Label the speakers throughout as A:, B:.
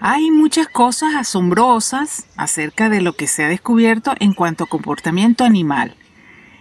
A: Hay muchas cosas asombrosas acerca de lo que se ha descubierto en cuanto a comportamiento animal.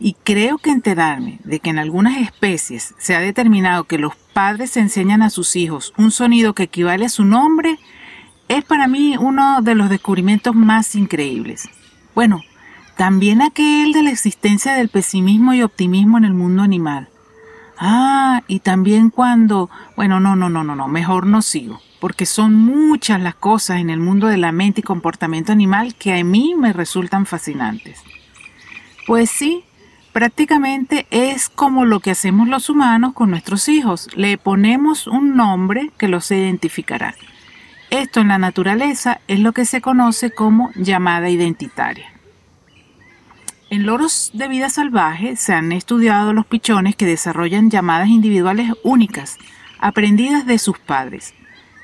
A: Y creo que enterarme de que en algunas especies se ha determinado que los padres enseñan a sus hijos un sonido que equivale a su nombre es para mí uno de los descubrimientos más increíbles. Bueno, también aquel de la existencia del pesimismo y optimismo en el mundo animal. Ah, y también cuando... Bueno, no, no, no, no, mejor no sigo porque son muchas las cosas en el mundo de la mente y comportamiento animal que a mí me resultan fascinantes. Pues sí, prácticamente es como lo que hacemos los humanos con nuestros hijos. Le ponemos un nombre que los identificará. Esto en la naturaleza es lo que se conoce como llamada identitaria. En loros de vida salvaje se han estudiado los pichones que desarrollan llamadas individuales únicas, aprendidas de sus padres.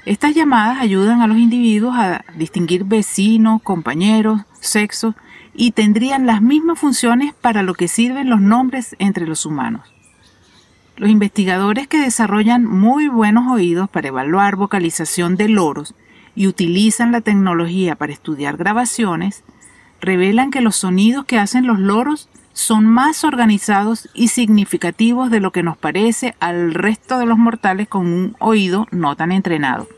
A: Estas llamadas ayudan a los individuos a distinguir vecinos, compañeros, sexos y tendrían las mismas funciones para lo que sirven los nombres entre los humanos. Los investigadores que desarrollan muy buenos oídos para evaluar vocalización de loros y utilizan la tecnología para estudiar grabaciones, revelan que los sonidos que hacen los loros son más organizados y significativos de lo que nos parece al resto de los mortales con un oído no tan entrenado.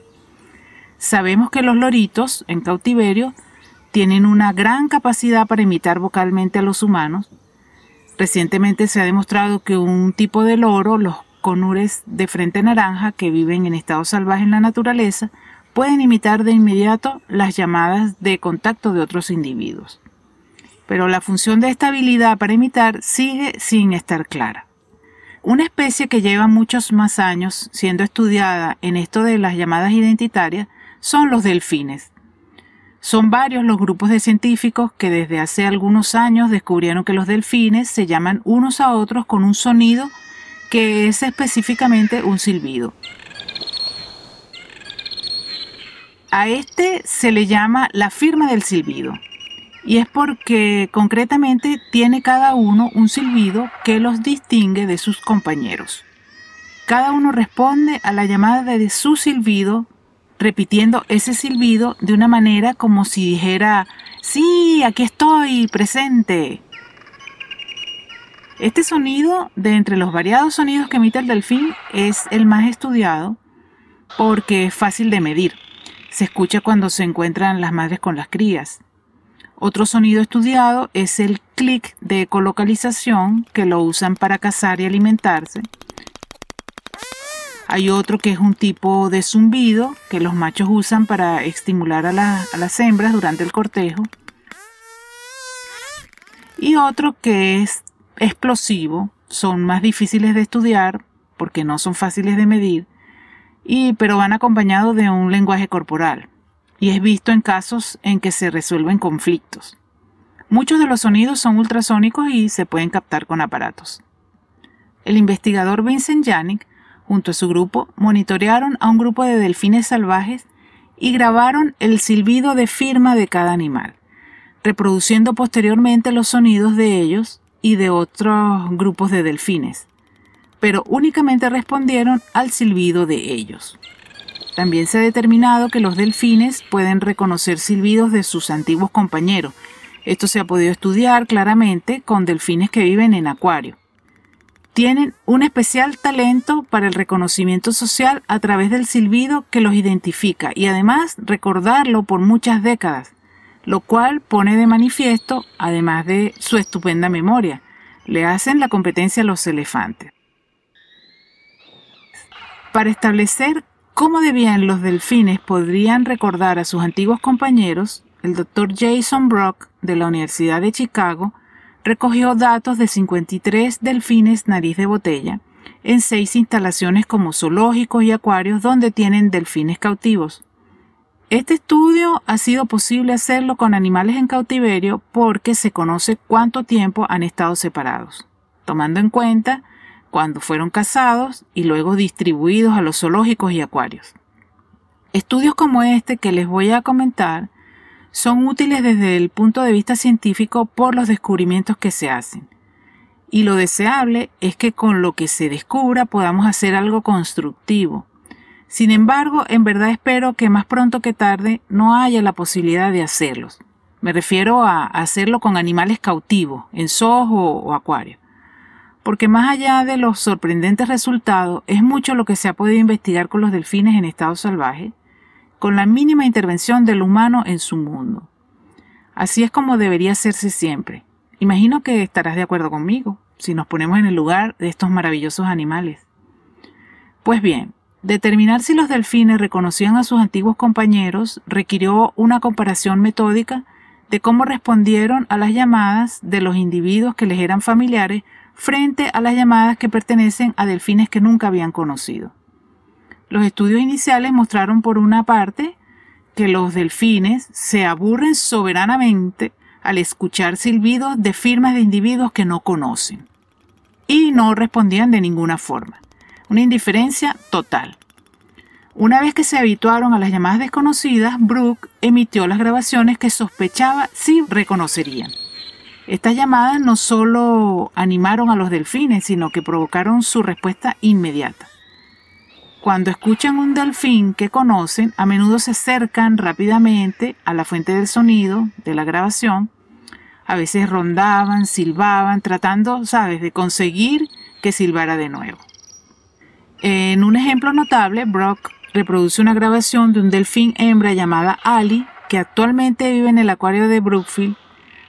A: Sabemos que los loritos en cautiverio tienen una gran capacidad para imitar vocalmente a los humanos. Recientemente se ha demostrado que un tipo de loro, los conures de frente naranja que viven en estado salvaje en la naturaleza, pueden imitar de inmediato las llamadas de contacto de otros individuos pero la función de esta habilidad para imitar sigue sin estar clara. Una especie que lleva muchos más años siendo estudiada en esto de las llamadas identitarias son los delfines. Son varios los grupos de científicos que desde hace algunos años descubrieron que los delfines se llaman unos a otros con un sonido que es específicamente un silbido. A este se le llama la firma del silbido y es porque concretamente tiene cada uno un silbido que los distingue de sus compañeros. Cada uno responde a la llamada de su silbido, repitiendo ese silbido de una manera como si dijera, sí, aquí estoy, presente. Este sonido, de entre los variados sonidos que emite el delfín, es el más estudiado porque es fácil de medir. Se escucha cuando se encuentran las madres con las crías. Otro sonido estudiado es el clic de ecolocalización que lo usan para cazar y alimentarse. Hay otro que es un tipo de zumbido que los machos usan para estimular a, a las hembras durante el cortejo. Y otro que es explosivo, son más difíciles de estudiar porque no son fáciles de medir, y, pero van acompañados de un lenguaje corporal y es visto en casos en que se resuelven conflictos. Muchos de los sonidos son ultrasónicos y se pueden captar con aparatos. El investigador Vincent Janik, junto a su grupo, monitorearon a un grupo de delfines salvajes y grabaron el silbido de firma de cada animal, reproduciendo posteriormente los sonidos de ellos y de otros grupos de delfines, pero únicamente respondieron al silbido de ellos. También se ha determinado que los delfines pueden reconocer silbidos de sus antiguos compañeros. Esto se ha podido estudiar claramente con delfines que viven en acuario. Tienen un especial talento para el reconocimiento social a través del silbido que los identifica y además recordarlo por muchas décadas, lo cual pone de manifiesto, además de su estupenda memoria, le hacen la competencia a los elefantes. Para establecer ¿Cómo debían los delfines podrían recordar a sus antiguos compañeros? El doctor Jason Brock de la Universidad de Chicago recogió datos de 53 delfines nariz de botella en seis instalaciones como zoológicos y acuarios donde tienen delfines cautivos. Este estudio ha sido posible hacerlo con animales en cautiverio porque se conoce cuánto tiempo han estado separados, tomando en cuenta cuando fueron cazados y luego distribuidos a los zoológicos y acuarios. Estudios como este que les voy a comentar son útiles desde el punto de vista científico por los descubrimientos que se hacen. Y lo deseable es que con lo que se descubra podamos hacer algo constructivo. Sin embargo, en verdad espero que más pronto que tarde no haya la posibilidad de hacerlos. Me refiero a hacerlo con animales cautivos, en zoos o, acuarios porque más allá de los sorprendentes resultados, es mucho lo que se ha podido investigar con los delfines en estado salvaje, con la mínima intervención del humano en su mundo. Así es como debería hacerse siempre. Imagino que estarás de acuerdo conmigo, si nos ponemos en el lugar de estos maravillosos animales. Pues bien, determinar si los delfines reconocían a sus antiguos compañeros requirió una comparación metódica de cómo respondieron a las llamadas de los individuos que les eran familiares frente a las llamadas que pertenecen a delfines que nunca habían conocido. Los estudios iniciales mostraron por una parte que los delfines se aburren soberanamente al escuchar silbidos de firmas de individuos que no conocen y no respondían de ninguna forma. Una indiferencia total. Una vez que se habituaron a las llamadas desconocidas, Brooke emitió las grabaciones que sospechaba si reconocerían. Estas llamadas no solo animaron a los delfines, sino que provocaron su respuesta inmediata. Cuando escuchan un delfín que conocen, a menudo se acercan rápidamente a la fuente del sonido de la grabación. A veces rondaban, silbaban, tratando, sabes, de conseguir que silbara de nuevo. En un ejemplo notable, Brock reproduce una grabación de un delfín hembra llamada Ali, que actualmente vive en el acuario de Brookfield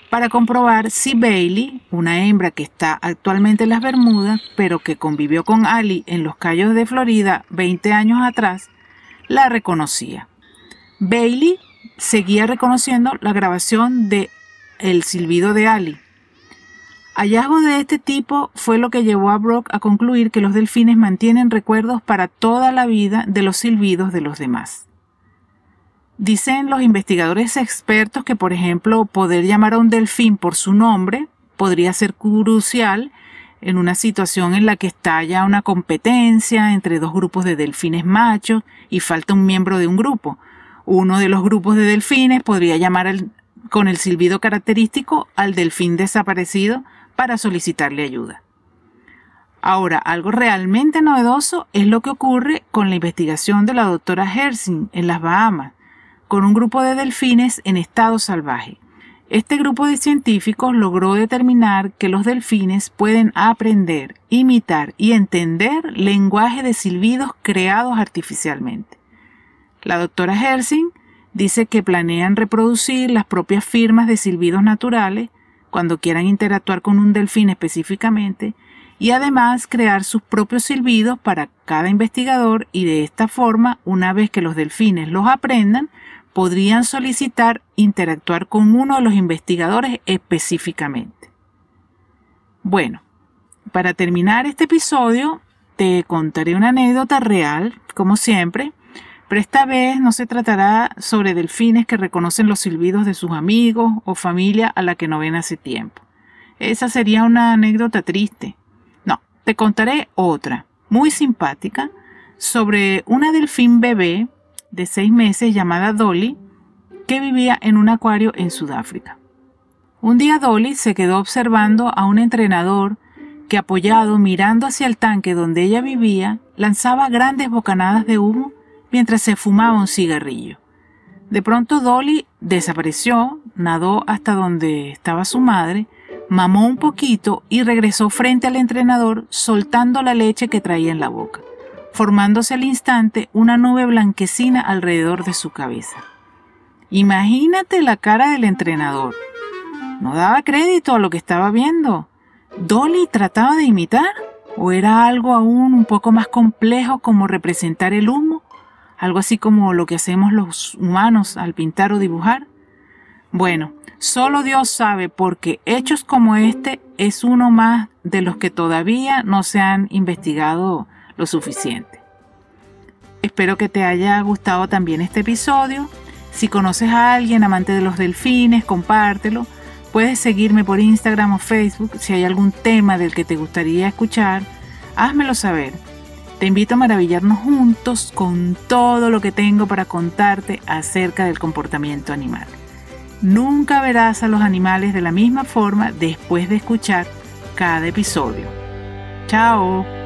A: para comprobar si Bailey, una hembra que está actualmente en las Bermudas, pero que convivió con Ali en los Cayos de Florida 20 años atrás, la reconocía. Bailey seguía reconociendo la grabación de El silbido de Ali. Hallazgo de este tipo fue lo que llevó a Brock a concluir que los delfines mantienen recuerdos para toda la vida de los silbidos de los demás. Dicen los investigadores expertos que, por ejemplo, poder llamar a un delfín por su nombre podría ser crucial en una situación en la que estalla una competencia entre dos grupos de delfines machos y falta un miembro de un grupo. Uno de los grupos de delfines podría llamar con el silbido característico al delfín desaparecido para solicitarle ayuda. Ahora, algo realmente novedoso es lo que ocurre con la investigación de la doctora Hersing en las Bahamas con un grupo de delfines en estado salvaje. Este grupo de científicos logró determinar que los delfines pueden aprender, imitar y entender lenguaje de silbidos creados artificialmente. La doctora Hersing dice que planean reproducir las propias firmas de silbidos naturales cuando quieran interactuar con un delfín específicamente y además crear sus propios silbidos para cada investigador y de esta forma, una vez que los delfines los aprendan, podrían solicitar interactuar con uno de los investigadores específicamente. Bueno, para terminar este episodio, te contaré una anécdota real, como siempre, pero esta vez no se tratará sobre delfines que reconocen los silbidos de sus amigos o familia a la que no ven hace tiempo. Esa sería una anécdota triste. No, te contaré otra, muy simpática, sobre una delfín bebé de seis meses llamada Dolly, que vivía en un acuario en Sudáfrica. Un día Dolly se quedó observando a un entrenador que apoyado mirando hacia el tanque donde ella vivía, lanzaba grandes bocanadas de humo mientras se fumaba un cigarrillo. De pronto Dolly desapareció, nadó hasta donde estaba su madre, mamó un poquito y regresó frente al entrenador soltando la leche que traía en la boca formándose al instante una nube blanquecina alrededor de su cabeza. Imagínate la cara del entrenador. No daba crédito a lo que estaba viendo. ¿Dolly trataba de imitar? ¿O era algo aún un poco más complejo como representar el humo? Algo así como lo que hacemos los humanos al pintar o dibujar. Bueno, solo Dios sabe porque hechos como este es uno más de los que todavía no se han investigado lo suficiente. Espero que te haya gustado también este episodio. Si conoces a alguien amante de los delfines, compártelo. Puedes seguirme por Instagram o Facebook. Si hay algún tema del que te gustaría escuchar, házmelo saber. Te invito a maravillarnos juntos con todo lo que tengo para contarte acerca del comportamiento animal. Nunca verás a los animales de la misma forma después de escuchar cada episodio. Chao.